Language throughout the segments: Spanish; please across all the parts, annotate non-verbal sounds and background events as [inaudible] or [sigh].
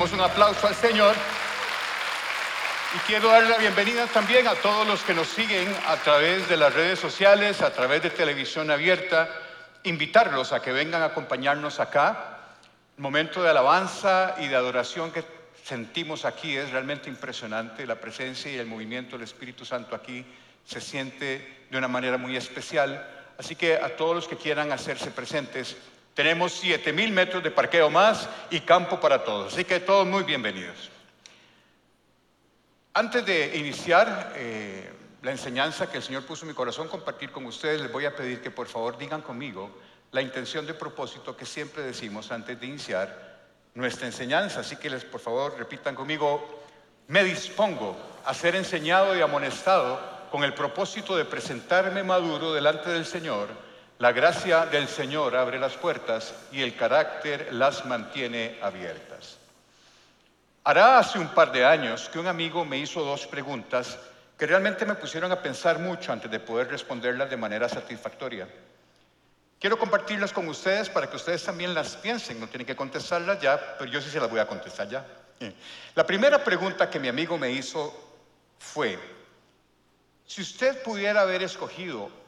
Demos un aplauso al Señor. Y quiero dar la bienvenida también a todos los que nos siguen a través de las redes sociales, a través de televisión abierta. Invitarlos a que vengan a acompañarnos acá. El momento de alabanza y de adoración que sentimos aquí es realmente impresionante. La presencia y el movimiento del Espíritu Santo aquí se siente de una manera muy especial. Así que a todos los que quieran hacerse presentes, tenemos 7000 metros de parqueo más y campo para todos. Así que todos muy bienvenidos. Antes de iniciar eh, la enseñanza que el Señor puso en mi corazón compartir con ustedes, les voy a pedir que por favor digan conmigo la intención de propósito que siempre decimos antes de iniciar nuestra enseñanza. Así que les por favor repitan conmigo, me dispongo a ser enseñado y amonestado con el propósito de presentarme maduro delante del Señor. La gracia del Señor abre las puertas y el carácter las mantiene abiertas. Hará hace un par de años que un amigo me hizo dos preguntas que realmente me pusieron a pensar mucho antes de poder responderlas de manera satisfactoria. Quiero compartirlas con ustedes para que ustedes también las piensen, no tienen que contestarlas ya, pero yo sí se las voy a contestar ya. La primera pregunta que mi amigo me hizo fue, si usted pudiera haber escogido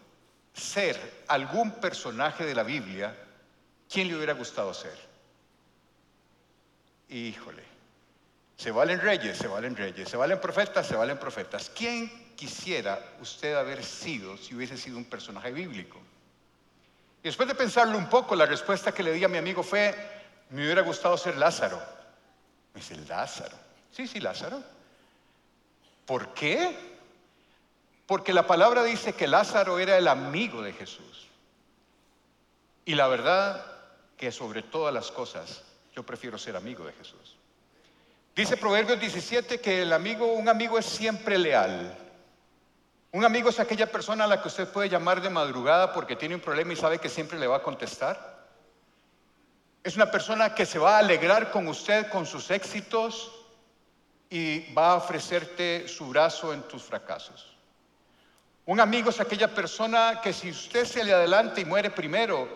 ser algún personaje de la Biblia, ¿quién le hubiera gustado ser? Híjole, se valen reyes, se valen reyes, se valen profetas, se valen profetas. ¿Quién quisiera usted haber sido si hubiese sido un personaje bíblico? Y después de pensarlo un poco, la respuesta que le di a mi amigo fue, me hubiera gustado ser Lázaro. Me dice, Lázaro. Sí, sí, Lázaro. ¿Por qué? Porque la palabra dice que Lázaro era el amigo de Jesús. Y la verdad que sobre todas las cosas yo prefiero ser amigo de Jesús. Dice Proverbios 17 que el amigo, un amigo es siempre leal. Un amigo es aquella persona a la que usted puede llamar de madrugada porque tiene un problema y sabe que siempre le va a contestar. Es una persona que se va a alegrar con usted con sus éxitos y va a ofrecerte su brazo en tus fracasos. Un amigo es aquella persona que si usted se le adelanta y muere primero,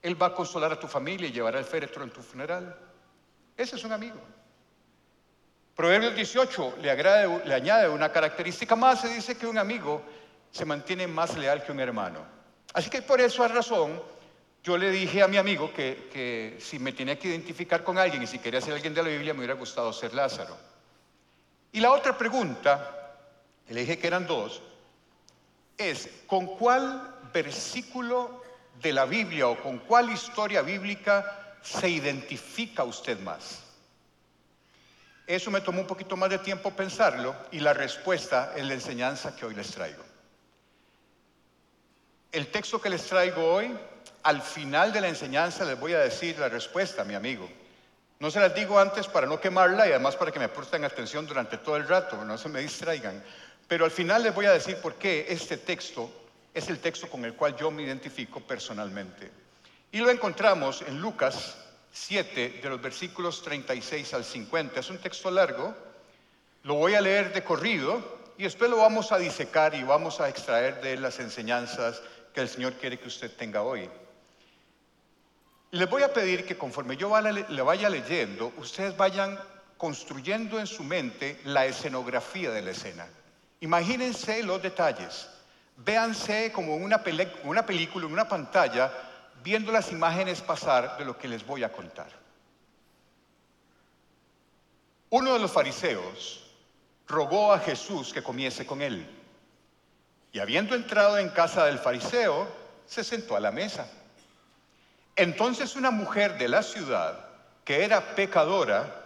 él va a consolar a tu familia y llevará el féretro en tu funeral. Ese es un amigo. Proverbios 18 le, le añade una característica más, se dice que un amigo se mantiene más leal que un hermano. Así que por esa razón yo le dije a mi amigo que, que si me tenía que identificar con alguien y si quería ser alguien de la Biblia me hubiera gustado ser Lázaro. Y la otra pregunta, le dije que eran dos, es ¿con cuál versículo de la Biblia o con cuál historia bíblica se identifica usted más? Eso me tomó un poquito más de tiempo pensarlo y la respuesta es la enseñanza que hoy les traigo. El texto que les traigo hoy, al final de la enseñanza les voy a decir la respuesta, mi amigo. No se las digo antes para no quemarla y además para que me presten atención durante todo el rato, no se me distraigan. Pero al final les voy a decir por qué este texto es el texto con el cual yo me identifico personalmente. Y lo encontramos en Lucas 7, de los versículos 36 al 50. Es un texto largo, lo voy a leer de corrido y después lo vamos a disecar y vamos a extraer de las enseñanzas que el Señor quiere que usted tenga hoy. Les voy a pedir que conforme yo le vaya leyendo, ustedes vayan construyendo en su mente la escenografía de la escena. Imagínense los detalles. Véanse como una, una película, en una pantalla, viendo las imágenes pasar de lo que les voy a contar. Uno de los fariseos rogó a Jesús que comiese con él. Y habiendo entrado en casa del fariseo, se sentó a la mesa. Entonces una mujer de la ciudad, que era pecadora,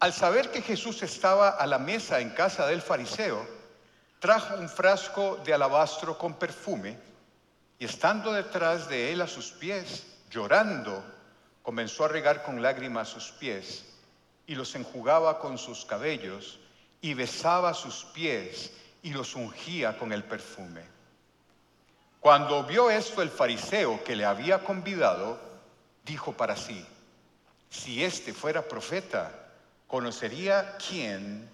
al saber que Jesús estaba a la mesa en casa del fariseo, trajo un frasco de alabastro con perfume y estando detrás de él a sus pies, llorando, comenzó a regar con lágrimas sus pies y los enjugaba con sus cabellos y besaba sus pies y los ungía con el perfume. Cuando vio esto el fariseo que le había convidado, dijo para sí, si éste fuera profeta, conocería quién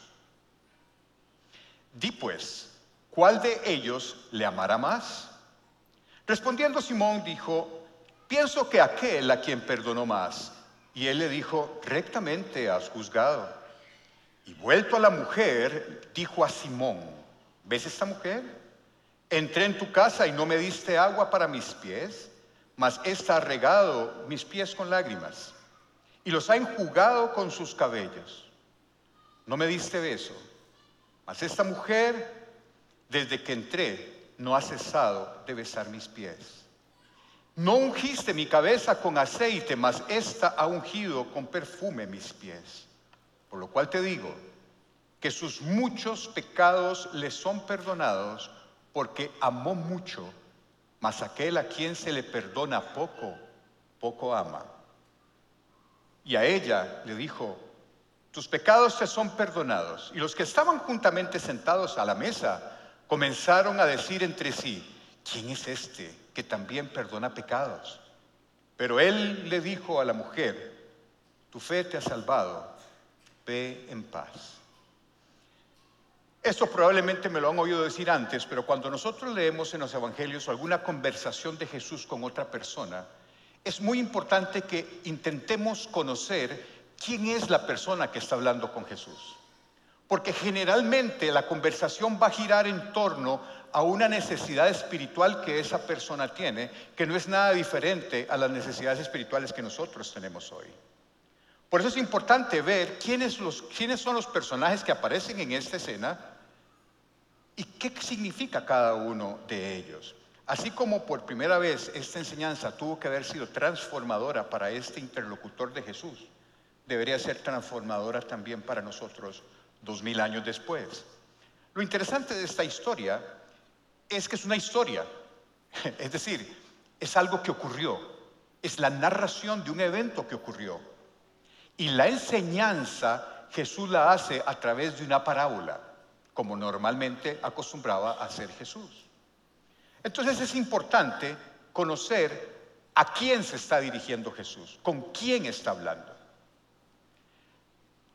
Di pues, ¿cuál de ellos le amará más? Respondiendo Simón dijo, pienso que aquel a quien perdonó más. Y él le dijo, rectamente has juzgado. Y vuelto a la mujer, dijo a Simón, ¿ves esta mujer? Entré en tu casa y no me diste agua para mis pies, mas ésta ha regado mis pies con lágrimas y los ha enjugado con sus cabellos. No me diste beso, esta mujer, desde que entré, no ha cesado de besar mis pies. No ungiste mi cabeza con aceite, mas ésta ha ungido con perfume mis pies. Por lo cual te digo que sus muchos pecados le son perdonados porque amó mucho, mas aquel a quien se le perdona poco, poco ama. Y a ella le dijo, tus pecados te son perdonados. Y los que estaban juntamente sentados a la mesa comenzaron a decir entre sí, ¿quién es este que también perdona pecados? Pero él le dijo a la mujer, tu fe te ha salvado, ve en paz. Esto probablemente me lo han oído decir antes, pero cuando nosotros leemos en los evangelios alguna conversación de Jesús con otra persona, es muy importante que intentemos conocer quién es la persona que está hablando con Jesús. Porque generalmente la conversación va a girar en torno a una necesidad espiritual que esa persona tiene, que no es nada diferente a las necesidades espirituales que nosotros tenemos hoy. Por eso es importante ver quiénes, son los personajes que aparecen en esta escena y qué significa cada uno de ellos. Así como por primera vez esta enseñanza tuvo que haber sido transformadora para este interlocutor de Jesús, debería ser transformadora también para nosotros dos mil años después. Lo interesante de esta historia es que es una historia, [laughs] es decir, es algo que ocurrió, es la narración de un evento que ocurrió. Y la enseñanza Jesús la hace a través de una parábola, como normalmente acostumbraba a hacer Jesús. Entonces es importante conocer a quién se está dirigiendo Jesús, con quién está hablando.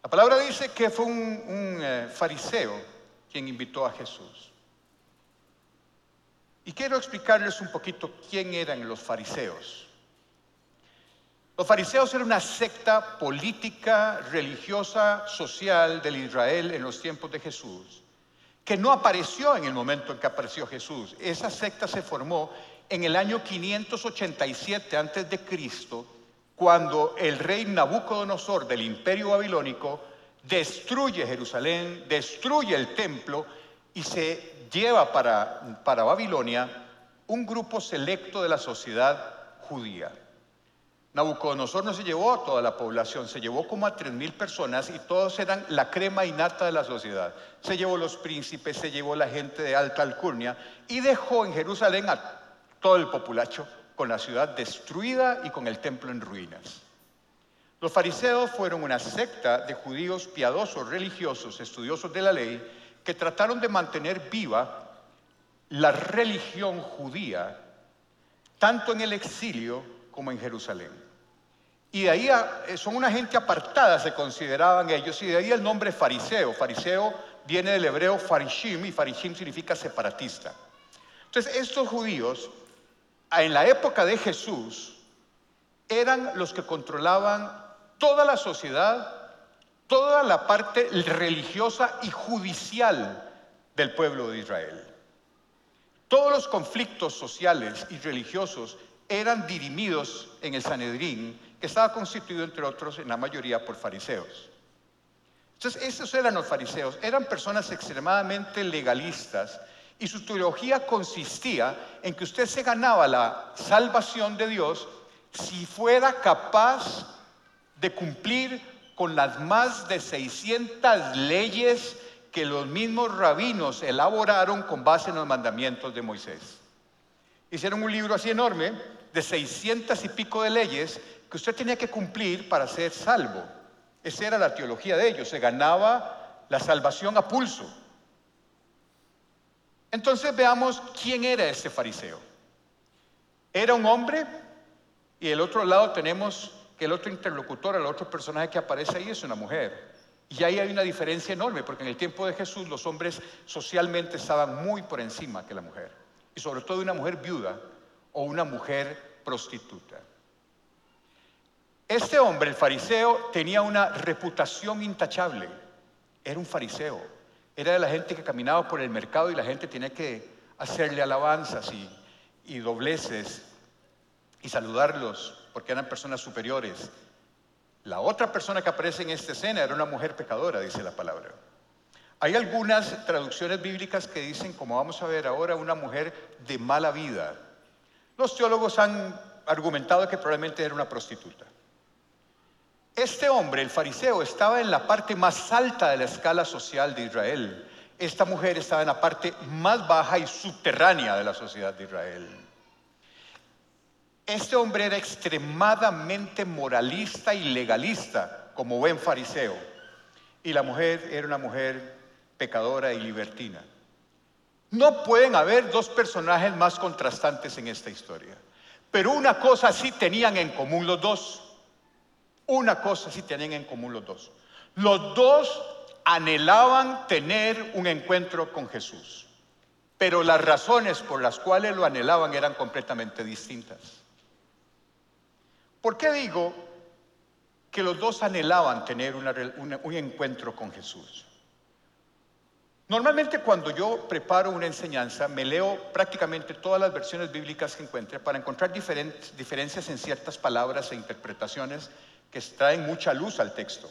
La palabra dice que fue un, eh, fariseo quien invitó a Jesús. Y quiero explicarles un poquito quién eran los fariseos. Los fariseos eran una secta política, religiosa, social del Israel en los tiempos de Jesús, que no apareció en el momento en que apareció Jesús. Esa secta se formó en el año 587 antes de Cristo, cuando el rey Nabucodonosor del imperio babilónico destruye Jerusalén, destruye el templo y se lleva para, para Babilonia un grupo selecto de la sociedad judía. Nabucodonosor no se llevó a toda la población, se llevó como a tres mil personas y todos eran la crema innata de la sociedad. Se llevó los príncipes, se llevó la gente de alta alcurnia y dejó en Jerusalén a todo el populacho con la ciudad destruida y con el templo en ruinas. Los fariseos fueron una secta de judíos piadosos, religiosos, estudiosos de la ley, que trataron de mantener viva la religión judía, tanto en el exilio como en Jerusalén. Y de ahí eh, son una gente apartada, se consideraban ellos, y de ahí el nombre fariseo. Fariseo viene del hebreo farishim, y farishim significa separatista. Entonces, estos judíos, en la época de Jesús, eran los que controlaban toda la sociedad, toda la parte religiosa y judicial del pueblo de Israel. Todos los conflictos sociales y religiosos eran dirimidos en el Sanedrín que estaba constituido, entre otros, en la mayoría por fariseos. Entonces, esos eran los fariseos, eran personas extremadamente legalistas y su teología consistía en que usted se ganaba la salvación de Dios si fuera capaz de cumplir con las más de 600 leyes que los mismos rabinos elaboraron con base en los mandamientos de Moisés. Hicieron un libro así enorme de 600 y pico de leyes que usted tenía que cumplir para ser salvo. Esa era la teología de ellos. Se ganaba la salvación a pulso. Entonces veamos quién era este fariseo. Era un hombre y del otro lado tenemos que el otro interlocutor, el otro personaje que aparece ahí es una mujer. Y ahí hay una diferencia enorme, porque en el tiempo de Jesús los hombres socialmente estaban muy por encima que la mujer. Y sobre todo una mujer viuda o una mujer prostituta. Este hombre, el fariseo, tenía una reputación intachable. Era un fariseo. Era de la gente que caminaba por el mercado y la gente tenía que hacerle alabanzas y, y dobleces y saludarlos porque eran personas superiores. La otra persona que aparece en esta escena era una mujer pecadora, dice la palabra. Hay algunas traducciones bíblicas que dicen, como vamos a ver ahora, una mujer de mala vida. Los teólogos han argumentado que probablemente era una prostituta. Este hombre, el fariseo, estaba en la parte más alta de la escala social de Israel. Esta mujer estaba en la parte más baja y subterránea de la sociedad de Israel. Este hombre era extremadamente moralista y legalista, como buen fariseo. Y la mujer era una mujer pecadora y libertina. No pueden haber dos personajes más contrastantes en esta historia. Pero una cosa sí tenían en común los dos. Una cosa sí tenían en común los dos. Los dos anhelaban tener un encuentro con Jesús, pero las razones por las cuales lo anhelaban eran completamente distintas. ¿Por qué digo que los dos anhelaban tener un encuentro con Jesús? Normalmente cuando yo preparo una enseñanza, me leo prácticamente todas las versiones bíblicas que encuentre para encontrar diferencias en ciertas palabras e interpretaciones que traen mucha luz al texto.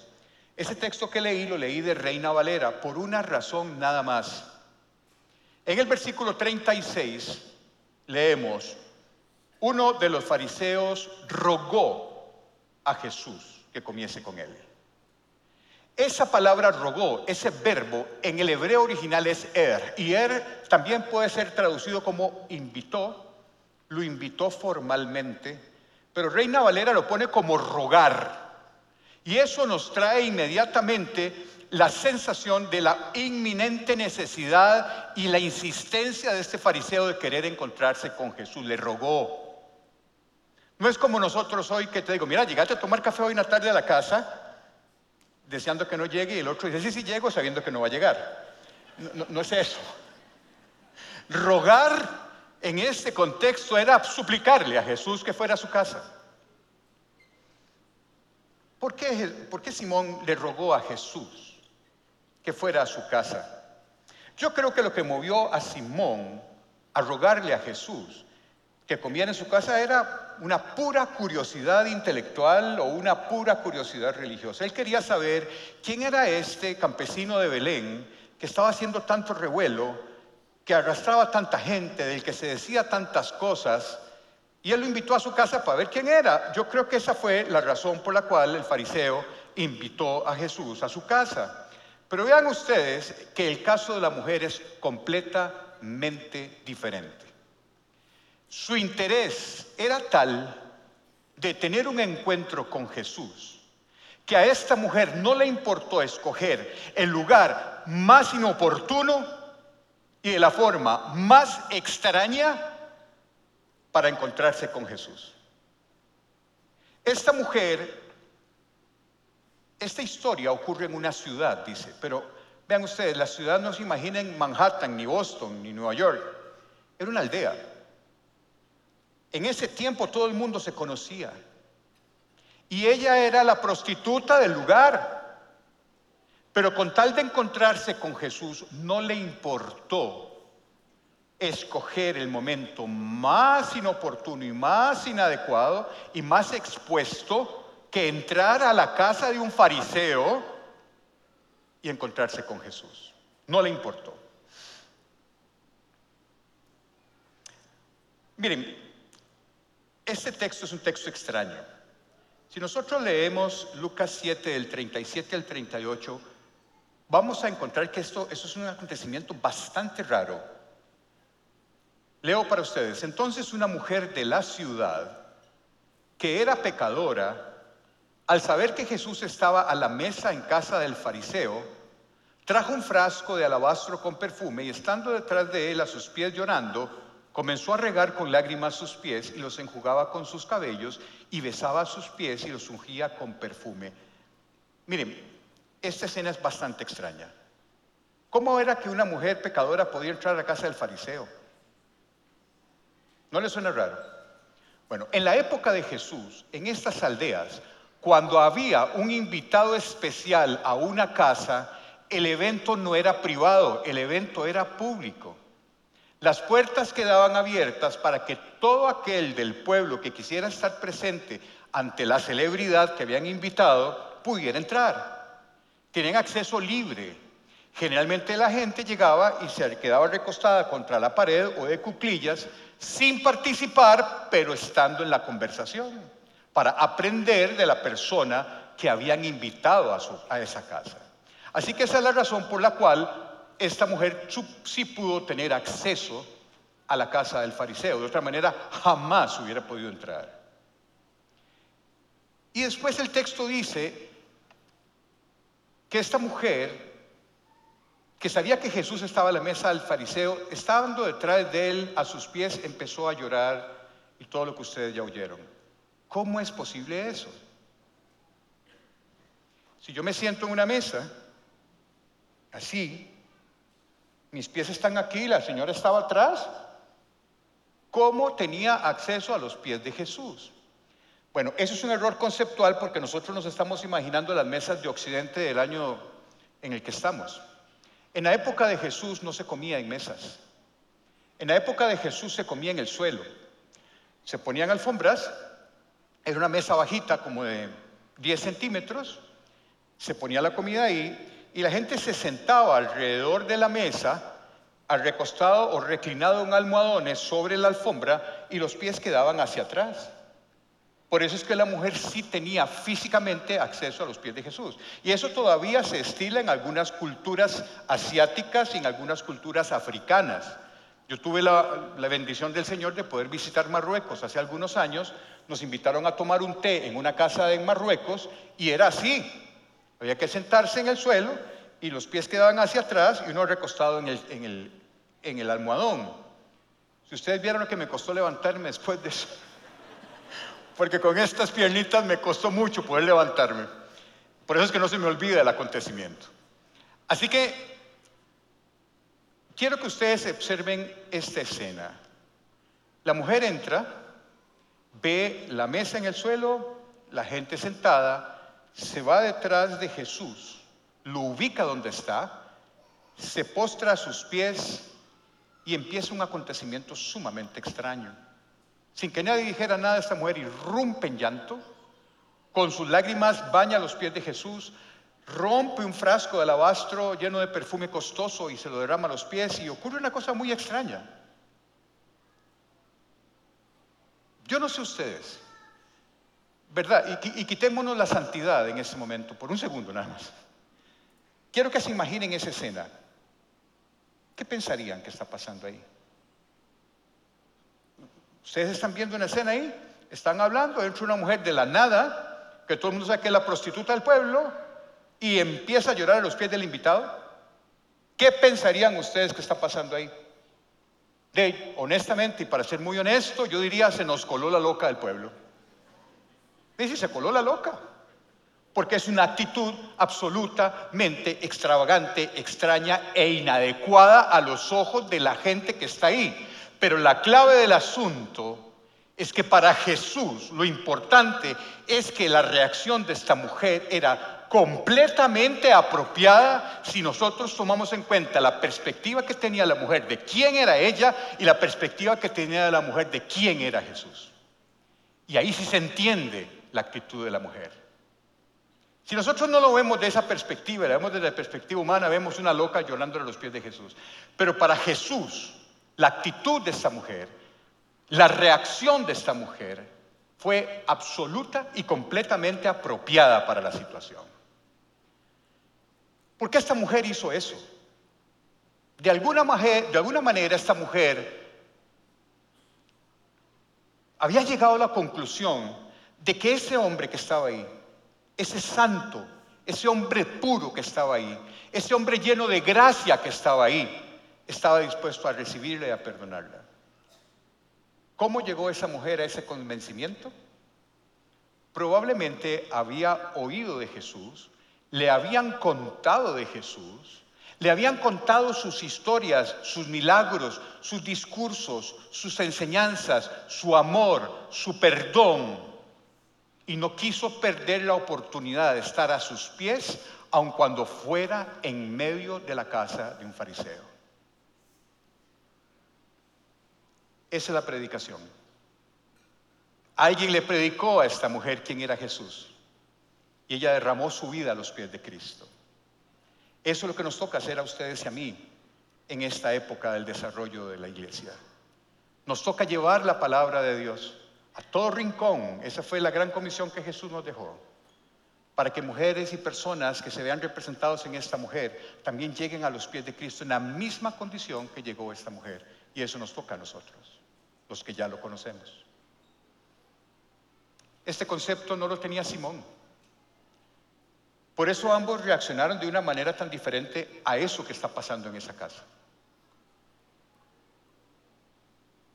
Ese texto que leí lo leí de Reina Valera por una razón nada más. En el versículo 36 leemos, uno de los fariseos rogó a Jesús que comiese con él. Esa palabra rogó, ese verbo en el hebreo original es er, y er también puede ser traducido como invitó, lo invitó formalmente, pero Reina Valera lo pone como rogar. Y eso nos trae inmediatamente la sensación de la inminente necesidad y la insistencia de este fariseo de querer encontrarse con Jesús. Le rogó. No es como nosotros hoy que te digo, mira, llegaste a tomar café hoy en la tarde a la casa, deseando que no llegue, y el otro dice, sí, sí llego, sabiendo que no va a llegar. No, no es eso. Rogar en este contexto era suplicarle a Jesús que fuera a su casa. ¿Por qué, ¿Por qué, Simón le rogó a Jesús que fuera a su casa? Yo creo que lo que movió a Simón a rogarle a Jesús que comiera en su casa era una pura curiosidad intelectual o una pura curiosidad religiosa. Él quería saber quién era este campesino de Belén que estaba haciendo tanto revuelo que arrastraba tanta gente, del que se decía tantas cosas, y él lo invitó a su casa para ver quién era. Yo creo que esa fue la razón por la cual el fariseo invitó a Jesús a su casa. Pero vean ustedes que el caso de la mujer es completamente diferente. Su interés era tal de tener un encuentro con Jesús, que a esta mujer no le importó escoger el lugar más inoportuno y de la forma más extraña para encontrarse con Jesús. Esta mujer, esta historia ocurre en una ciudad, dice, pero vean ustedes, la ciudad no se imaginen Manhattan, ni Boston, ni Nueva York, era una aldea. En ese tiempo todo el mundo se conocía. Y ella era la prostituta del lugar. Pero con tal de encontrarse con Jesús, no le importó escoger el momento más inoportuno y más inadecuado y más expuesto que entrar a la casa de un fariseo y encontrarse con Jesús. No le importó. Miren, este texto es un texto extraño. Si nosotros leemos Lucas 7 del 37 al 38, vamos a encontrar que esto, es un acontecimiento bastante raro. Leo para ustedes, entonces una mujer de la ciudad que era pecadora, al saber que Jesús estaba a la mesa en casa del fariseo, trajo un frasco de alabastro con perfume y estando detrás de él a sus pies llorando, comenzó a regar con lágrimas sus pies y los enjugaba con sus cabellos y besaba sus pies y los ungía con perfume. Miren, esta escena es bastante extraña. ¿Cómo era que una mujer pecadora podía entrar a la casa del fariseo? ¿No le suena raro? Bueno, en la época de Jesús, en estas aldeas, cuando había un invitado especial a una casa, el evento no era privado, el evento era público. Las puertas quedaban abiertas para que todo aquel del pueblo que quisiera estar presente ante la celebridad que habían invitado pudiera entrar. Tienen acceso libre. Generalmente la gente llegaba y se quedaba recostada contra la pared o de cuclillas sin participar, pero estando en la conversación, para aprender de la persona que habían invitado a, a esa casa. Así que esa es la razón por la cual esta mujer sí pudo tener acceso a la casa del fariseo. De otra manera, jamás hubiera podido entrar. Y después el texto dice que esta mujer, que sabía que Jesús estaba a la mesa del fariseo, estando detrás de él a sus pies, empezó a llorar y todo lo que ustedes ya oyeron. ¿Cómo es posible eso? Si yo me siento en una mesa, así, mis pies están aquí, la señora estaba atrás. ¿Cómo tenía acceso a los pies de Jesús? Bueno, eso es un error conceptual porque nosotros nos estamos imaginando las mesas de Occidente del año en el que estamos. En la época de Jesús no se comía en mesas. En la época de Jesús se comía en el suelo. Se ponían alfombras, era una mesa bajita como de 10 centímetros, se ponía la comida ahí y la gente se sentaba alrededor de la mesa, recostado o reclinado en almohadones sobre la alfombra y los pies quedaban hacia atrás. Por eso es que la mujer sí tenía físicamente acceso a los pies de Jesús. Y eso todavía se estila en algunas culturas asiáticas y en algunas culturas africanas. Yo tuve la, bendición del Señor de poder visitar Marruecos hace algunos años. Nos invitaron a tomar un té en una casa en Marruecos y era así. Había que sentarse en el suelo y los pies quedaban hacia atrás y uno recostado en el, en el, en el almohadón. Si ustedes vieron lo que me costó levantarme después de eso, porque con estas piernitas me costó mucho poder levantarme. Por eso es que no se me olvida el acontecimiento. Así que quiero que ustedes observen esta escena. La mujer entra, ve la mesa en el suelo, la gente sentada, se va detrás de Jesús, lo ubica donde está, se postra a sus pies y empieza un acontecimiento sumamente extraño. Sin que nadie dijera nada, esta mujer irrumpe en llanto, con sus lágrimas baña los pies de Jesús, rompe un frasco de alabastro lleno de perfume costoso y se lo derrama a los pies y ocurre una cosa muy extraña. Yo no sé ustedes, ¿Verdad? Y, quitémonos la santidad en ese momento, por un segundo nada más. Quiero que se imaginen esa escena. ¿Qué pensarían que está pasando ahí? Ustedes están viendo una escena ahí, están hablando, entra una mujer de la nada, que todo el mundo sabe que es la prostituta del pueblo, y empieza a llorar a los pies del invitado. ¿Qué pensarían ustedes que está pasando ahí? De, honestamente, y para ser muy honesto, yo diría, se nos coló la loca del pueblo. Dice, se coló la loca. Porque es una actitud absolutamente extravagante, extraña e inadecuada a los ojos de la gente que está ahí. Pero la clave del asunto es que para Jesús lo importante es que la reacción de esta mujer era completamente apropiada si nosotros tomamos en cuenta la perspectiva que tenía la mujer de quién era ella y la perspectiva que tenía la mujer de quién era Jesús. Y ahí sí se entiende la actitud de la mujer. Si nosotros no lo vemos de esa perspectiva, lo vemos desde la perspectiva humana, vemos una loca llorando a los pies de Jesús. Pero para Jesús, la actitud de esta mujer, la reacción de esta mujer fue absoluta y completamente apropiada para la situación. ¿Por qué esta mujer hizo eso? De alguna, manera esta mujer había llegado a la conclusión de que ese hombre que estaba ahí, ese santo, ese hombre puro que estaba ahí, ese hombre lleno de gracia que estaba ahí, estaba dispuesto a recibirla y a perdonarla. ¿Cómo llegó esa mujer a ese convencimiento? Probablemente había oído de Jesús, le habían contado de Jesús, le habían contado sus historias, sus milagros, sus discursos, sus enseñanzas, su amor, su perdón. Y no quiso perder la oportunidad de estar a sus pies, aun cuando fuera en medio de la casa de un fariseo. Esa es la predicación. Alguien le predicó a esta mujer quién era Jesús. Y ella derramó su vida a los pies de Cristo. Eso es lo que nos toca hacer a ustedes y a mí en esta época del desarrollo de la iglesia. Nos toca llevar la palabra de Dios a todo rincón. Esa fue la gran comisión que Jesús nos dejó. Para que mujeres y personas que se vean representados en esta mujer también lleguen a los pies de Cristo en la misma condición que llegó esta mujer. Y eso nos toca a nosotros, los que ya lo conocemos. Este concepto no lo tenía Simón. Por eso ambos reaccionaron de una manera tan diferente a eso que está pasando en esa casa.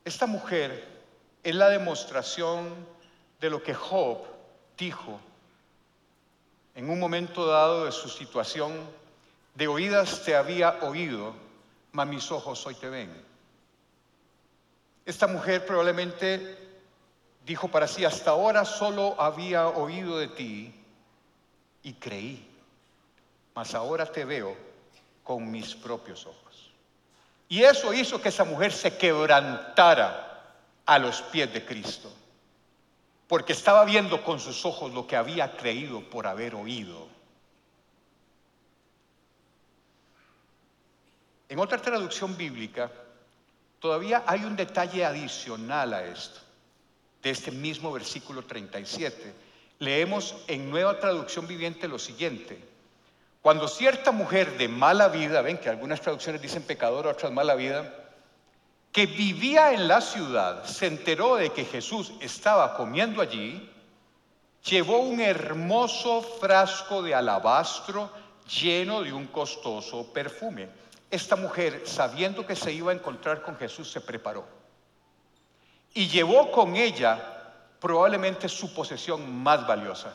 Esta mujer es la demostración de lo que Job dijo en un momento dado de su situación, de oídas te había oído, mas mis ojos hoy te ven. Esta mujer probablemente dijo para sí, hasta ahora solo había oído de ti y creí, mas ahora te veo con mis propios ojos. Y eso hizo que esa mujer se quebrantara a los pies de Cristo, porque estaba viendo con sus ojos lo que había creído por haber oído. En otra traducción bíblica, todavía hay un detalle adicional a esto, de este mismo versículo 37 leemos en nueva traducción viviente lo siguiente. Cuando cierta mujer de mala vida, ven que algunas traducciones dicen pecador, otras mala vida, que vivía en la ciudad, se enteró de que Jesús estaba comiendo allí, llevó un hermoso frasco de alabastro lleno de un costoso perfume. Esta mujer, sabiendo que se iba a encontrar con Jesús, se preparó y llevó con ella probablemente su posesión más valiosa.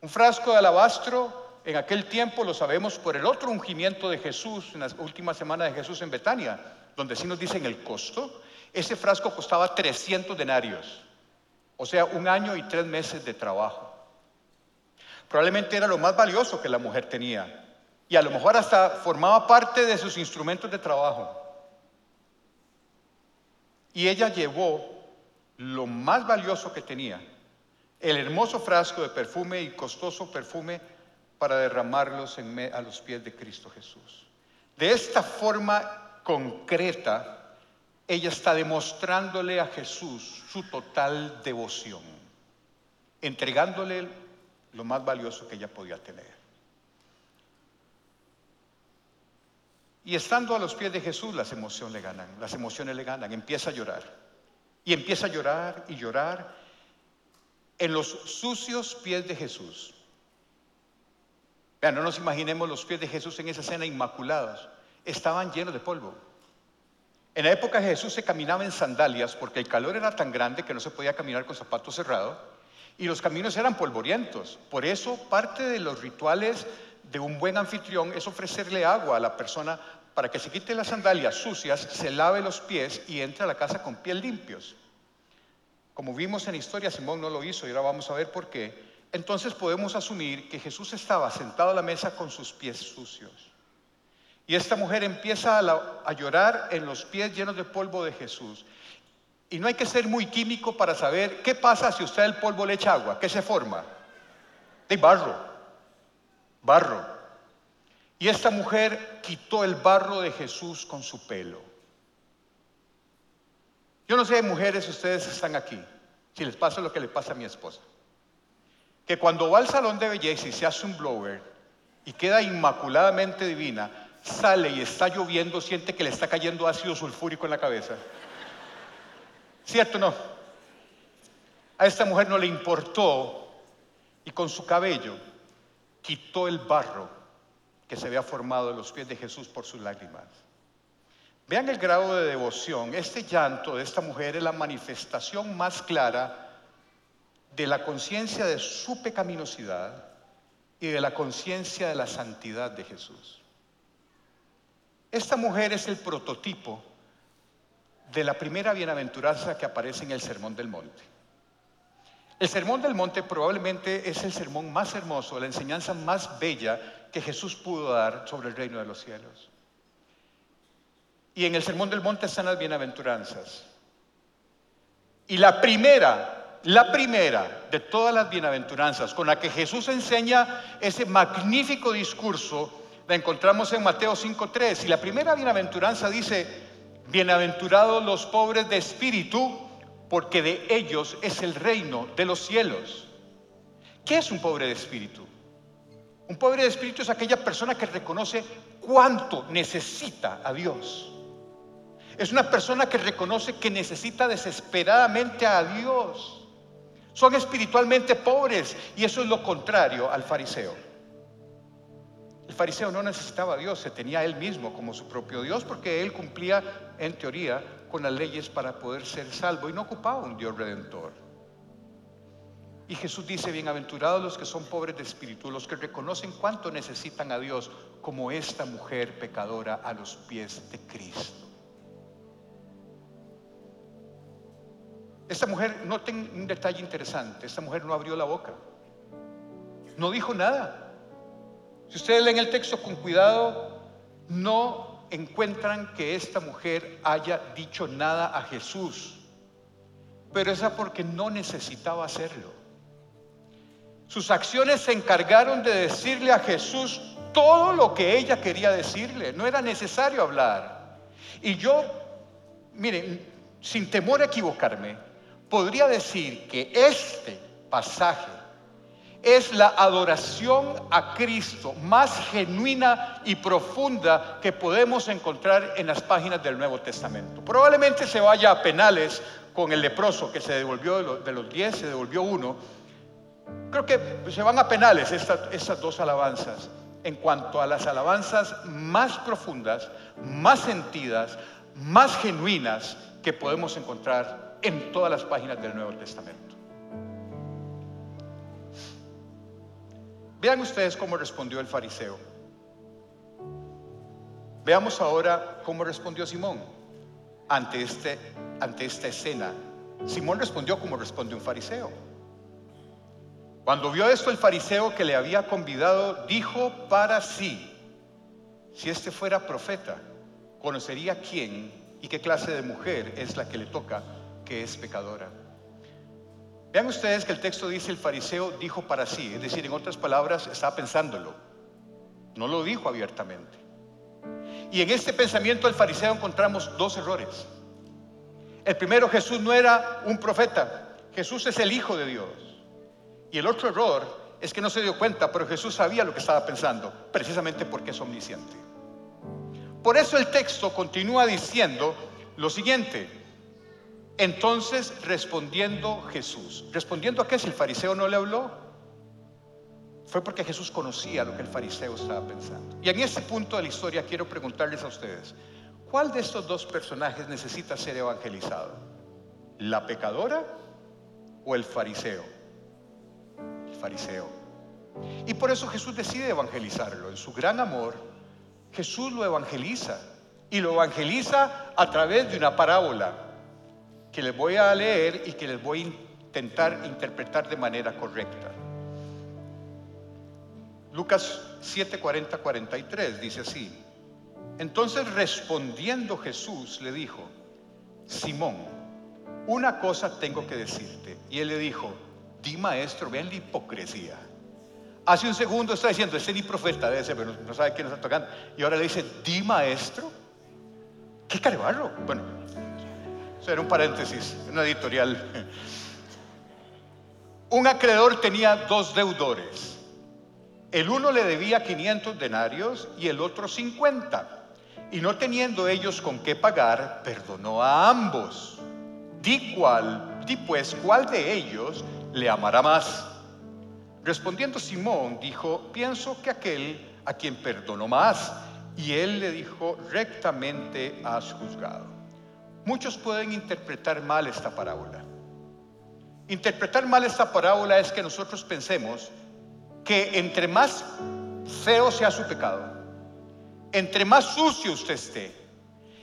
Un frasco de alabastro, en aquel tiempo lo sabemos por el otro ungimiento de Jesús, en las últimas semanas de Jesús en Betania, donde sí nos dicen el costo, ese frasco costaba 300 denarios, o sea, un año y tres meses de trabajo. Probablemente era lo más valioso que la mujer tenía, y a lo mejor hasta formaba parte de sus instrumentos de trabajo. Y ella llevó lo más valioso que tenía, el hermoso frasco de perfume y costoso perfume para derramarlos a los pies de Cristo Jesús. De esta forma concreta, ella está demostrándole a Jesús su total devoción, entregándole lo más valioso que ella podía tener. Y estando a los pies de Jesús, las emociones le ganan, las emociones le ganan, empieza a llorar. Y empieza a llorar y llorar en los sucios pies de Jesús. Vean, no nos imaginemos los pies de Jesús en esa escena inmaculados. Estaban llenos de polvo. En la época de Jesús se caminaba en sandalias porque el calor era tan grande que no se podía caminar con zapatos cerrados y los caminos eran polvorientos. Por eso parte de los rituales de un buen anfitrión es ofrecerle agua a la persona para que se quite las sandalias sucias, se lave los pies y entre a la casa con pies limpios. Como vimos en historia, Simón no lo hizo y ahora vamos a ver por qué. Entonces podemos asumir que Jesús estaba sentado a la mesa con sus pies sucios. Y esta mujer empieza a, llorar en los pies llenos de polvo de Jesús. Y no hay que ser muy químico para saber qué pasa si usted el polvo le echa agua, qué se forma. De barro, barro. Y esta mujer quitó el barro de Jesús con su pelo. Yo no sé, mujeres, ustedes están aquí, si les pasa lo que le pasa a mi esposa. Que cuando va al salón de belleza y se hace un blower y queda inmaculadamente divina, sale y está lloviendo, siente que le está cayendo ácido sulfúrico en la cabeza. ¿Cierto o no? A esta mujer no le importó y con su cabello quitó el barro que se había formado en los pies de Jesús por sus lágrimas. Vean el grado de devoción. Este llanto de esta mujer es la manifestación más clara de la conciencia de su pecaminosidad y de la conciencia de la santidad de Jesús. Esta mujer es el prototipo de la primera bienaventuranza que aparece en el Sermón del Monte. El Sermón del Monte probablemente es el sermón más hermoso, la enseñanza más bella que Jesús pudo dar sobre el reino de los cielos. Y en el Sermón del Monte están las bienaventuranzas. Y la primera, la primera de todas las bienaventuranzas con la que Jesús enseña ese magnífico discurso, la encontramos en Mateo 5.3. Y la primera bienaventuranza dice, bienaventurados los pobres de espíritu, porque de ellos es el reino de los cielos. ¿Qué es un pobre de espíritu? Un pobre de espíritu es aquella persona que reconoce cuánto necesita a Dios. Es una persona que reconoce que necesita desesperadamente a Dios. Son espiritualmente pobres y eso es lo contrario al fariseo. El fariseo no necesitaba a Dios, se tenía a él mismo como su propio Dios porque él cumplía en teoría con las leyes para poder ser salvo y no ocupaba un Dios redentor. Y Jesús dice, bienaventurados los que son pobres de espíritu, los que reconocen cuánto necesitan a Dios, como esta mujer pecadora a los pies de Cristo. Esta mujer, noten un detalle interesante, esta mujer no abrió la boca, no dijo nada. Si ustedes leen el texto con cuidado, no encuentran que esta mujer haya dicho nada a Jesús, pero esa porque no necesitaba hacerlo. Sus acciones se encargaron de decirle a Jesús todo lo que ella quería decirle, no era necesario hablar. Y yo, miren, sin temor a equivocarme, podría decir que este pasaje es la adoración a Cristo más genuina y profunda que podemos encontrar en las páginas del Nuevo Testamento. Probablemente se vaya a penales con el leproso que se devolvió de los diez, se devolvió uno. Creo que se van a penales estas, dos alabanzas en cuanto a las alabanzas más profundas, más sentidas, más genuinas que podemos encontrar en todas las páginas del Nuevo Testamento. Vean ustedes cómo respondió el fariseo. Veamos ahora cómo respondió Simón ante, este, ante esta escena. Simón respondió como responde un fariseo. Cuando vio esto el fariseo que le había convidado, dijo para sí, si este fuera profeta, conocería quién y qué clase de mujer es la que le toca, que es pecadora. Vean ustedes que el texto dice el fariseo dijo para sí, es decir, en otras palabras, estaba pensándolo. No lo dijo abiertamente. Y en este pensamiento del fariseo encontramos dos errores. El primero, Jesús no era un profeta, Jesús es el Hijo de Dios. Y el otro error es que no se dio cuenta, pero Jesús sabía lo que estaba pensando, precisamente porque es omnisciente. Por eso el texto continúa diciendo lo siguiente, entonces respondiendo Jesús, respondiendo a qué si el fariseo no le habló, fue porque Jesús conocía lo que el fariseo estaba pensando. Y en este punto de la historia quiero preguntarles a ustedes, ¿cuál de estos dos personajes necesita ser evangelizado? ¿La pecadora o el fariseo? El fariseo. Y por eso Jesús decide evangelizarlo. En su gran amor, Jesús lo evangeliza. Y lo evangeliza a través de una parábola que les voy a leer y que les voy a intentar interpretar de manera correcta. Lucas 7, 40, 43 dice así. Entonces respondiendo Jesús le dijo, Simón, una cosa tengo que decirte. Y él le dijo, di maestro, vean la hipocresía. Hace un segundo está diciendo, este ni profeta de ese, pero no sabe quién está tocando. Y ahora le dice, di maestro. ¿Qué carebarro? Bueno, eso era un paréntesis, una editorial. Un acreedor tenía dos deudores. El uno le debía 500 denarios y el otro 50. Y no teniendo ellos con qué pagar, perdonó a ambos. Di cuál, di pues cuál de ellos le amará más. Respondiendo Simón dijo, pienso que aquel a quien perdonó más. Y él le dijo, rectamente has juzgado. Muchos pueden interpretar mal esta parábola. Interpretar mal esta parábola es que nosotros pensemos que entre más feo sea su pecado, entre más sucio usted esté,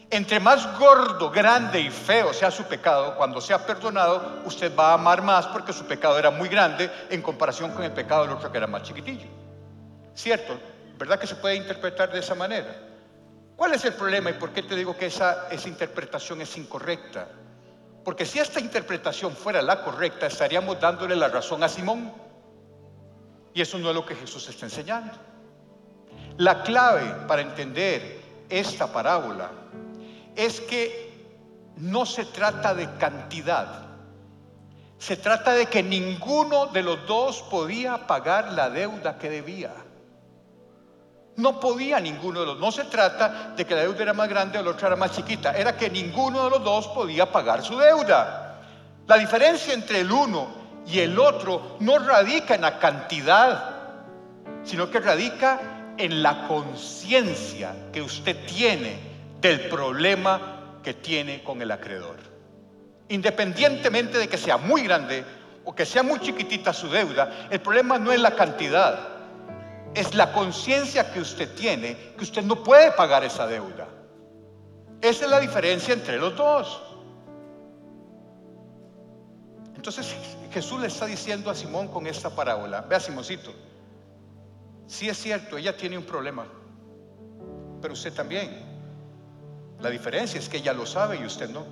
entre más gordo, grande y feo sea su pecado, cuando sea perdonado, usted va a amar más porque su pecado era muy grande en comparación con el pecado del otro que era más chiquitillo. ¿Cierto? ¿Verdad que se puede interpretar de esa manera? ¿Cuál es el problema y por qué te digo que esa, esa interpretación es incorrecta? Porque si esta interpretación fuera la correcta, estaríamos dándole la razón a Simón. Y eso no es lo que Jesús está enseñando. La clave para entender esta parábola es que no se trata de cantidad, se trata de que ninguno de los dos podía pagar la deuda que debía. No podía ninguno de los No se trata de que la deuda era más grande o la otra era más chiquita. Era que ninguno de los dos podía pagar su deuda. La diferencia entre el uno y el otro no radica en la cantidad, sino que radica en la conciencia que usted tiene del problema que tiene con el acreedor. Independientemente de que sea muy grande o que sea muy chiquitita su deuda, el problema no es la cantidad, es la conciencia que usted tiene que usted no puede pagar esa deuda. Esa es la diferencia entre los dos. Entonces Jesús le está diciendo a Simón con esta parábola, vea Simoncito, si es cierto, ella tiene un problema, pero usted también. La diferencia es que ella lo sabe y usted no.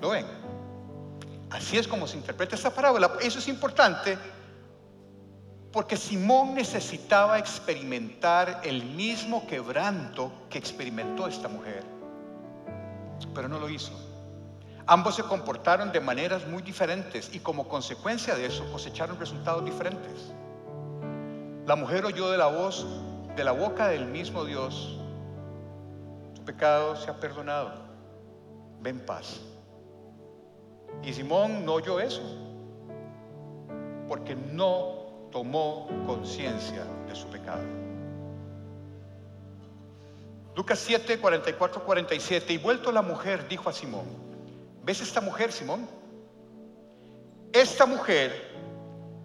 ¿Lo ven? Así es como se interpreta esta parábola. Eso es importante porque Simón necesitaba experimentar el mismo quebranto que experimentó esta mujer. Pero no lo hizo. Ambos se comportaron de maneras muy diferentes y como consecuencia de eso cosecharon resultados diferentes. La mujer oyó de la voz, de la boca del mismo Dios, pecado se ha perdonado, ven paz. Y Simón no oyó eso, porque no tomó conciencia de su pecado. Lucas 7, 44, 47, y vuelto la mujer dijo a Simón, ¿ves esta mujer, Simón? Esta mujer,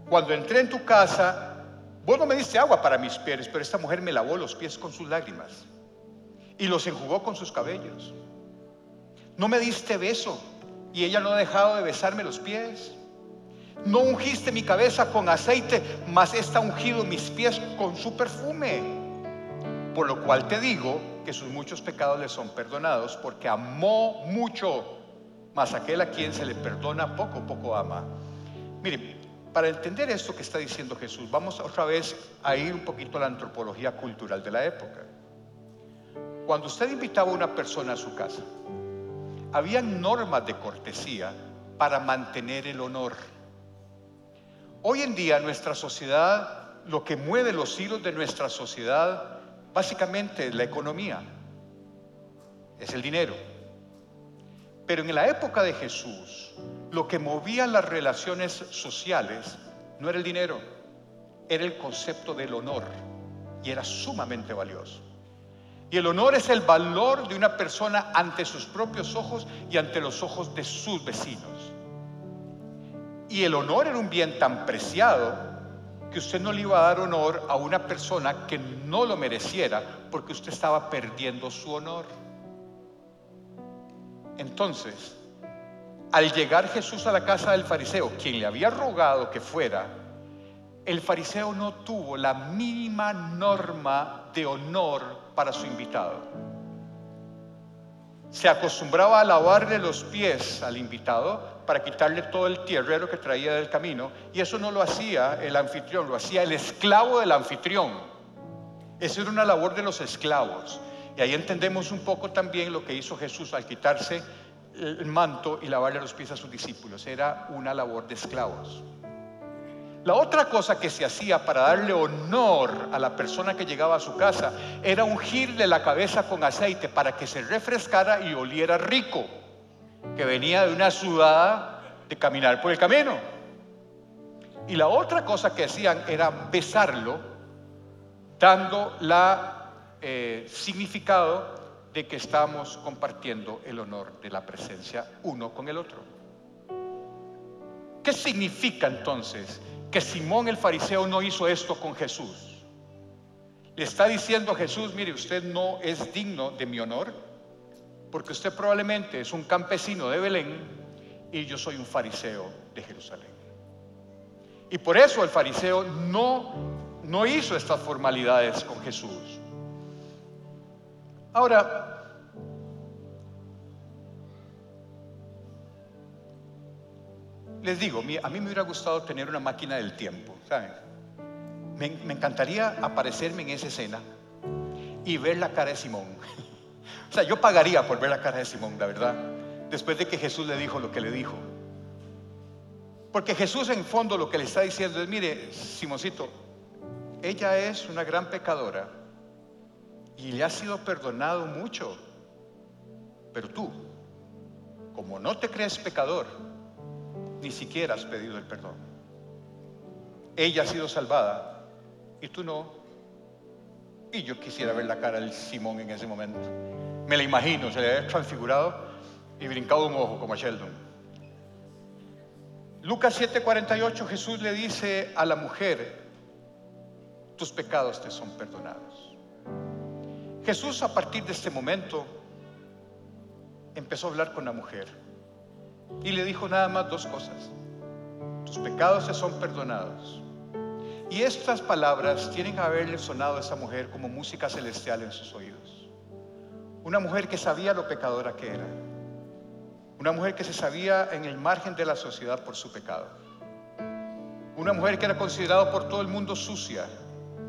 cuando entré en tu casa, vos no me diste agua para mis pies, pero esta mujer me lavó los pies con sus lágrimas y los enjugó con sus cabellos. No me diste beso y ella no ha dejado de besarme los pies. No ungiste mi cabeza con aceite, mas está ungido mis pies con su perfume. Por lo cual te digo que sus muchos pecados le son perdonados, porque amó mucho, mas aquel a quien se le perdona poco, poco ama. Mire, para entender esto que está diciendo Jesús, vamos otra vez a ir un poquito a la antropología cultural de la época. Cuando usted invitaba a una persona a su casa, había normas de cortesía para mantener el honor. Hoy en día nuestra sociedad, lo que mueve los hilos de nuestra sociedad, básicamente es la economía, es el dinero. Pero en la época de Jesús, lo que movía las relaciones sociales no era el dinero, era el concepto del honor y era sumamente valioso. Y el honor es el valor de una persona ante sus propios ojos y ante los ojos de sus vecinos. Y el honor era un bien tan preciado que usted no le iba a dar honor a una persona que no lo mereciera porque usted estaba perdiendo su honor. Entonces, al llegar Jesús a la casa del fariseo, quien le había rogado que fuera, el fariseo no tuvo la mínima norma de honor para su invitado. Se acostumbraba a lavarle los pies al invitado para quitarle todo el tierrero que traía del camino y eso no lo hacía el anfitrión, lo hacía el esclavo del anfitrión. Eso era una labor de los esclavos. Y ahí entendemos un poco también lo que hizo Jesús al quitarse el manto y lavarle los pies a sus discípulos. Era una labor de esclavos. La otra cosa que se hacía para darle honor a la persona que llegaba a su casa era ungirle la cabeza con aceite para que se refrescara y oliera rico, que venía de una sudada de caminar por el camino. Y la otra cosa que hacían era besarlo, dando la eh, significado de que estamos compartiendo el honor de la presencia uno con el otro. ¿Qué significa entonces que Simón el fariseo no hizo esto con Jesús? Le está diciendo a Jesús, mire, usted no es digno de mi honor, porque usted probablemente es un campesino de Belén y yo soy un fariseo de Jerusalén. Y por eso el fariseo no, no hizo estas formalidades con Jesús. Ahora, les digo, a mí me hubiera gustado tener una máquina del tiempo, ¿saben? Me, encantaría aparecerme en esa escena y ver la cara de Simón. [laughs] o sea, yo pagaría por ver la cara de Simón, la verdad, después de que Jesús le dijo lo que le dijo. Porque Jesús en fondo lo que le está diciendo es, mire, Simoncito, ella es una gran pecadora y le ha sido perdonado mucho. Pero tú, como no te crees pecador, ni siquiera has pedido el perdón. Ella ha sido salvada y tú no. Y yo quisiera ver la cara del Simón en ese momento. Me la imagino, se le ha transfigurado y brincado un ojo como a Sheldon. Lucas 7:48 Jesús le dice a la mujer, tus pecados te son perdonados. Jesús a partir de este momento empezó a hablar con la mujer y le dijo nada más dos cosas. Tus pecados se son perdonados. Y estas palabras tienen que haberle sonado a esa mujer como música celestial en sus oídos. Una mujer que sabía lo pecadora que era. Una mujer que se sabía en el margen de la sociedad por su pecado. Una mujer que era considerada por todo el mundo sucia,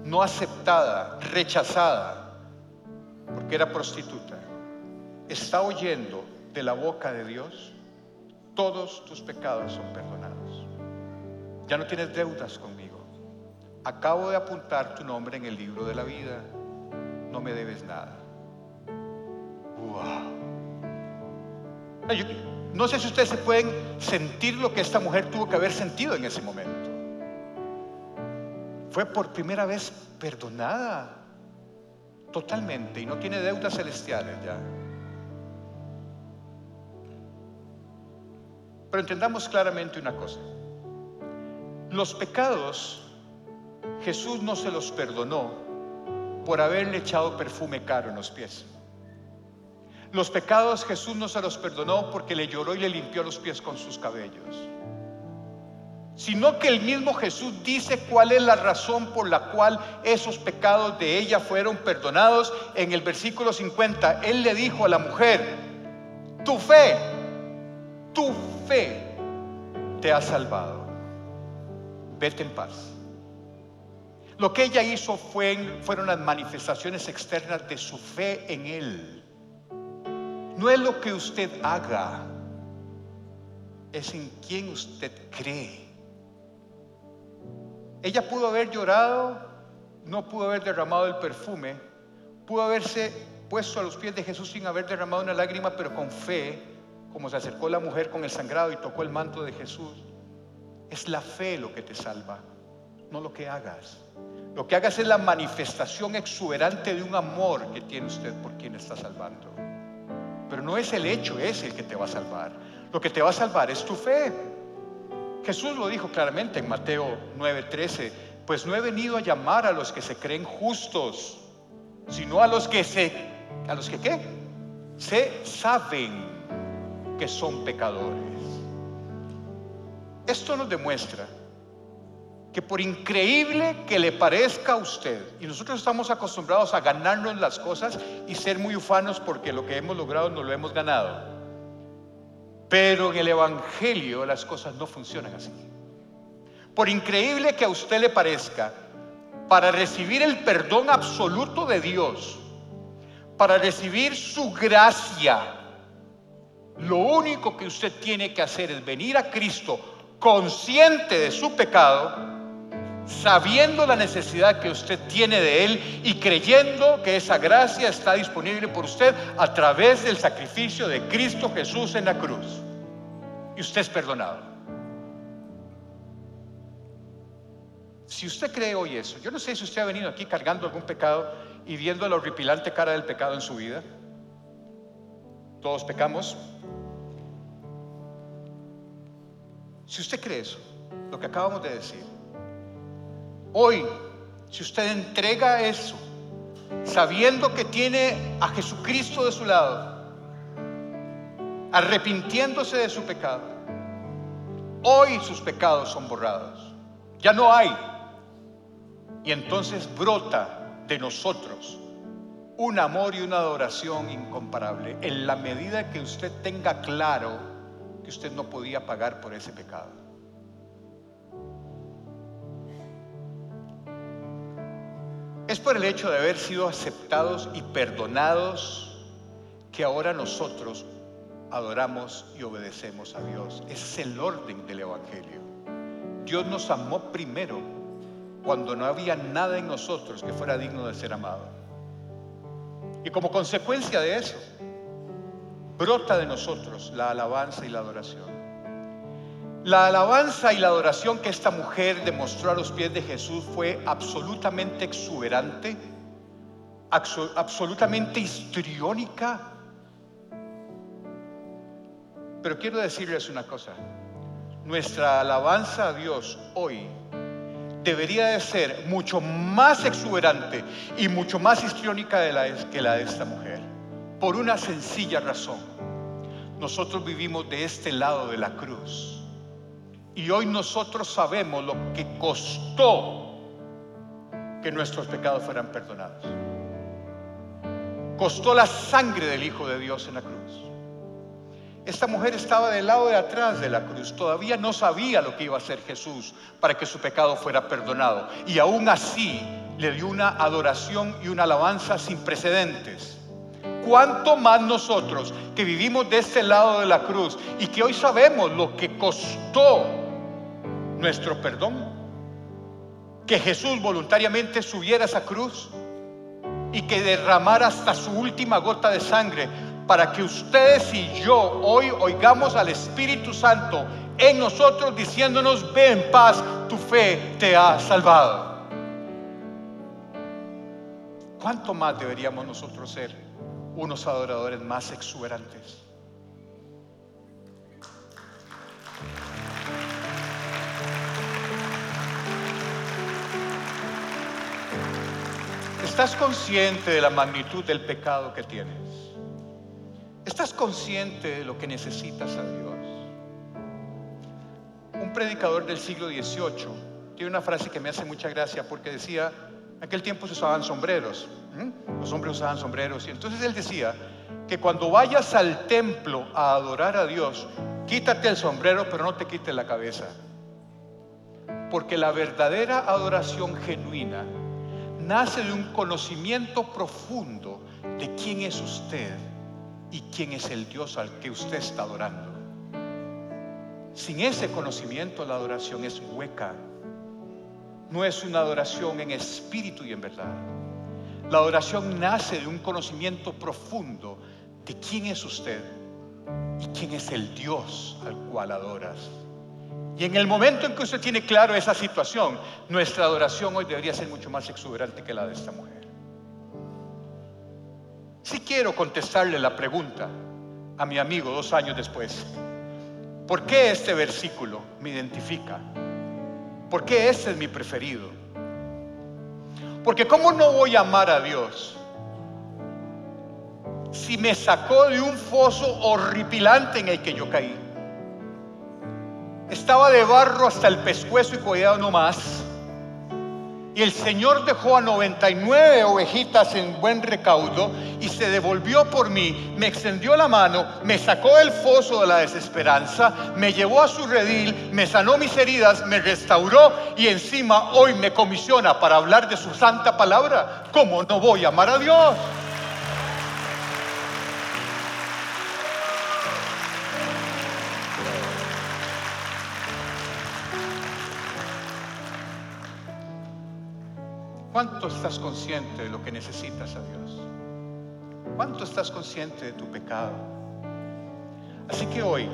no aceptada, rechazada porque era prostituta, está oyendo de la boca de Dios, todos tus pecados son perdonados. Ya no tienes deudas conmigo. Acabo de apuntar tu nombre en el libro de la vida. No me debes nada. Wow. no sé si ustedes se pueden sentir lo que esta mujer tuvo que haber sentido en ese momento. Fue por primera vez perdonada totalmente y no tiene deudas celestiales ya. Pero entendamos claramente una cosa. Los pecados Jesús no se los perdonó por haberle echado perfume caro en los pies. Los pecados Jesús no se los perdonó porque le lloró y le limpió los pies con sus cabellos sino que el mismo Jesús dice cuál es la razón por la cual esos pecados de ella fueron perdonados. En el versículo 50, Él le dijo a la mujer, tu fe, tu fe te ha salvado. Vete en paz. Lo que ella hizo fue, fueron las manifestaciones externas de su fe en Él. No es lo que usted haga, es en quien usted cree. Ella pudo haber llorado, no pudo haber derramado el perfume, pudo haberse puesto a los pies de Jesús sin haber derramado una lágrima, pero con fe, como se acercó la mujer con el sangrado y tocó el manto de Jesús. Es la fe lo que te salva, no lo que hagas. Lo que hagas es la manifestación exuberante de un amor que tiene usted por quien está salvando. Pero no es el hecho es el que te va a salvar. Lo que te va a salvar es tu fe. Jesús lo dijo claramente en Mateo 9:13, pues no he venido a llamar a los que se creen justos, sino a los que se, a los que qué, se saben que son pecadores. Esto nos demuestra que por increíble que le parezca a usted, y nosotros estamos acostumbrados a ganarnos las cosas y ser muy ufanos porque lo que hemos logrado no lo hemos ganado. Pero en el Evangelio las cosas no funcionan así. Por increíble que a usted le parezca, para recibir el perdón absoluto de Dios, para recibir su gracia, lo único que usted tiene que hacer es venir a Cristo consciente de su pecado, sabiendo la necesidad que usted tiene de Él y creyendo que esa gracia está disponible por usted a través del sacrificio de Cristo Jesús en la cruz y usted es perdonado. Si usted cree hoy eso, yo no sé si usted ha venido aquí cargando algún pecado y viendo la horripilante cara del pecado en su vida. Todos pecamos. Si usted cree eso, lo que acabamos de decir, hoy, si usted entrega eso, sabiendo que tiene a Jesucristo de su lado, arrepintiéndose de su pecado, hoy sus pecados son borrados. Ya no hay. Y entonces brota de nosotros un amor y una adoración incomparable en la medida que usted tenga claro que usted no podía pagar por ese pecado. Es por el hecho de haber sido aceptados y perdonados que ahora nosotros adoramos y obedecemos a Dios. Ese es el orden del Evangelio. Dios nos amó primero cuando no había nada en nosotros que fuera digno de ser amado. Y como consecuencia de eso, brota de nosotros la alabanza y la adoración. La alabanza y la adoración que esta mujer demostró a los pies de Jesús fue absolutamente exuberante, absolutamente histriónica. Pero quiero decirles una cosa, nuestra alabanza a Dios hoy debería de ser mucho más exuberante y mucho más histriónica que la de esta mujer. Por una sencilla razón. Nosotros vivimos de este lado de la cruz. Y hoy nosotros sabemos lo que costó que nuestros pecados fueran perdonados. Costó la sangre del Hijo de Dios en la cruz. Esta mujer estaba del lado de atrás de la cruz, todavía no sabía lo que iba a hacer Jesús para que su pecado fuera perdonado. Y aún así le dio una adoración y una alabanza sin precedentes. ¿Cuánto más nosotros que vivimos de este lado de la cruz y que hoy sabemos lo que costó nuestro perdón? Que Jesús voluntariamente subiera a esa cruz y que derramara hasta su última gota de sangre para que ustedes y yo hoy oigamos al Espíritu Santo en nosotros diciéndonos, ve en paz, tu fe te ha salvado. ¿Cuánto más deberíamos nosotros ser unos adoradores más exuberantes? ¿Estás consciente de la magnitud del pecado que tienes? ¿Estás consciente de lo que necesitas a Dios? Un predicador del siglo XVIII tiene una frase que me hace mucha gracia porque decía, en aquel tiempo se usaban sombreros, los hombres usaban sombreros, y entonces él decía que cuando vayas al templo a adorar a Dios, quítate el sombrero, pero no te quites la cabeza. Porque la verdadera adoración genuina nace de un conocimiento profundo de quién es usted y quién es el Dios al que usted está adorando. Sin ese conocimiento la adoración es hueca. No es una adoración en espíritu y en verdad. La adoración nace de un conocimiento profundo de quién es usted y quién es el Dios al cual adoras. Y en el momento en que usted tiene claro esa situación, nuestra adoración hoy debería ser mucho más exuberante que la de esta mujer. Si quiero contestarle la pregunta a mi amigo dos años después. ¿Por qué este versículo me identifica? ¿Por qué este es mi preferido? Porque ¿cómo no voy a amar a Dios si me sacó de un foso horripilante en el que yo caí? Estaba de barro hasta el pescuezo y cuidado no más. Y el Señor dejó a 99 ovejitas en buen recaudo y se devolvió por mí, me extendió la mano, me sacó del foso de la desesperanza, me llevó a su redil, me sanó mis heridas, me restauró y encima hoy me comisiona para hablar de su santa palabra. ¿Cómo no voy a amar a Dios? ¿Cuánto estás consciente de lo que necesitas a Dios? ¿Cuánto estás consciente de tu pecado? Así que hoy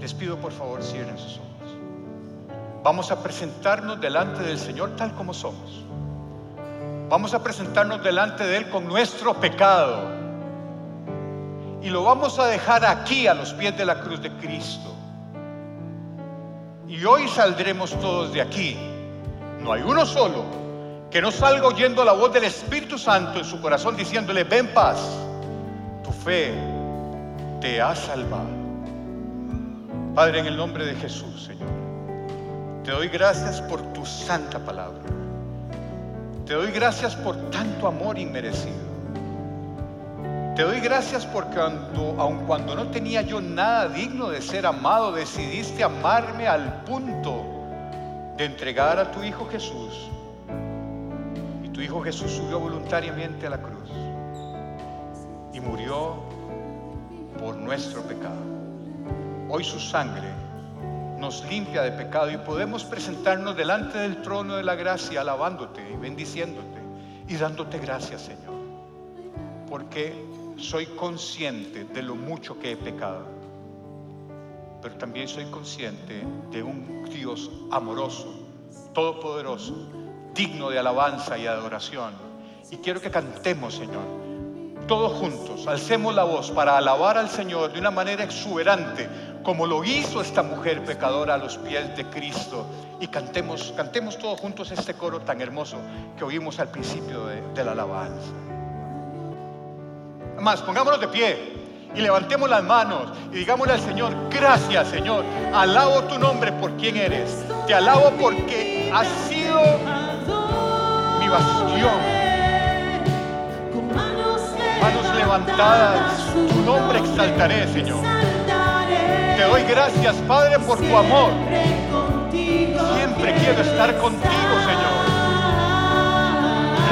les pido por favor cierren sus ojos. vamos a presentarnos delante del Señor tal como somos. Vamos a presentarnos delante de Él con nuestro pecado. Y lo vamos a dejar aquí a los pies de la cruz de Cristo. Y hoy saldremos todos de aquí. No hay uno solo que no salga oyendo la voz del Espíritu Santo en su corazón diciéndole, ven paz, tu fe te ha salvado. Padre, en el nombre de Jesús, Señor, te doy gracias por tu santa palabra. Te doy gracias por tanto amor inmerecido. Te doy gracias porque cuando, aun cuando no tenía yo nada digno de ser amado, decidiste amarme al punto de entregar a tu Hijo Jesús. Y tu Hijo Jesús subió voluntariamente a la cruz y murió por nuestro pecado. Hoy su sangre nos limpia de pecado y podemos presentarnos delante del trono de la gracia alabándote y bendiciéndote y dándote gracias, Señor. Porque soy consciente de lo mucho que he pecado, pero también soy consciente de un Dios amoroso, todopoderoso, digno de alabanza y adoración. Y quiero que cantemos, Señor, todos juntos, alcemos la voz para alabar al Señor de una manera exuberante, como lo hizo esta mujer pecadora a los pies de Cristo. Y cantemos, cantemos todos juntos este coro tan hermoso que oímos al principio de, la alabanza. Más, pongámonos de pie y levantemos las manos y digámosle al Señor, gracias Señor, alabo tu nombre por quien eres. Te alabo porque has sido mi bastión. Manos levantadas, tu nombre exaltaré, Señor. Te doy gracias, Padre, por tu amor. Siempre quiero estar contigo, Señor.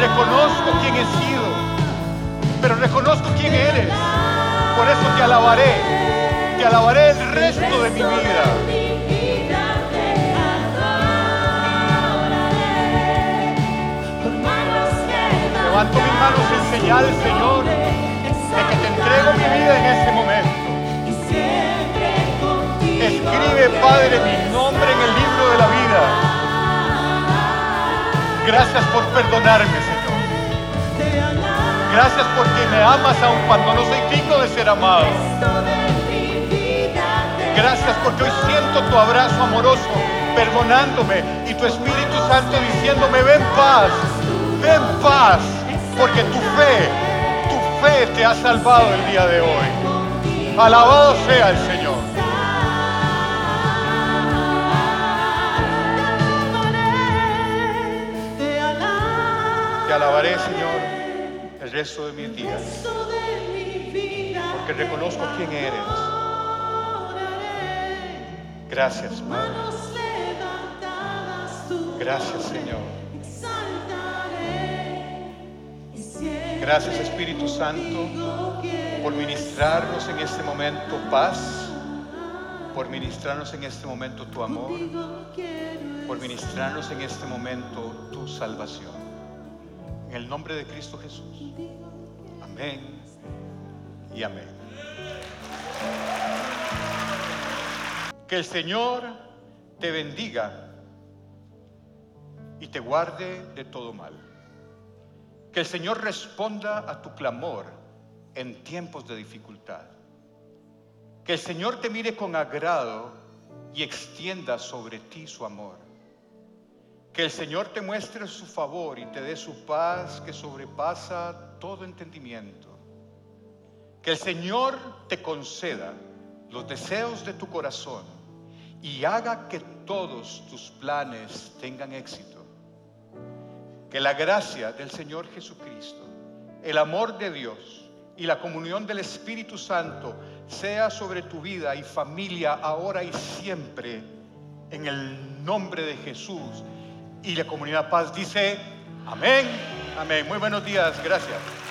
Reconozco quién he sido, pero reconozco quién eres. Por eso te alabaré. Te alabaré el resto de mi vida. Levanto mis manos en señal, Señor, de que te entrego mi vida en este momento. Escribe, Padre, mi nombre en el libro de la vida. Gracias por perdonarme, Señor. Gracias porque me amas aun cuando no soy digno de ser amado. Gracias porque hoy siento tu abrazo amoroso, perdonándome y tu Espíritu Santo diciéndome, ven paz, ven paz, porque tu fe, tu fe te ha salvado el día de hoy. Alabado sea el Señor. Resto de mis días, porque reconozco quién eres. Gracias, Padre. Gracias, Señor. Gracias, Espíritu Santo, por ministrarnos en este momento paz, por ministrarnos en este momento tu amor, por ministrarnos en este momento tu salvación. El nombre de Cristo Jesús. Amén y amén. Que el Señor te bendiga y te guarde de todo mal. Que el Señor responda a tu clamor en tiempos de dificultad. Que el Señor te mire con agrado y extienda sobre ti su amor. Que el Señor te muestre su favor y te dé su paz que sobrepasa todo entendimiento. Que el Señor te conceda los deseos de tu corazón y haga que todos tus planes tengan éxito. Que la gracia del Señor Jesucristo, el amor de Dios y la comunión del Espíritu Santo sea sobre tu vida y familia ahora y siempre en el nombre de Jesús. Y la comunidad paz dice, amén, amén. Muy buenos días, gracias.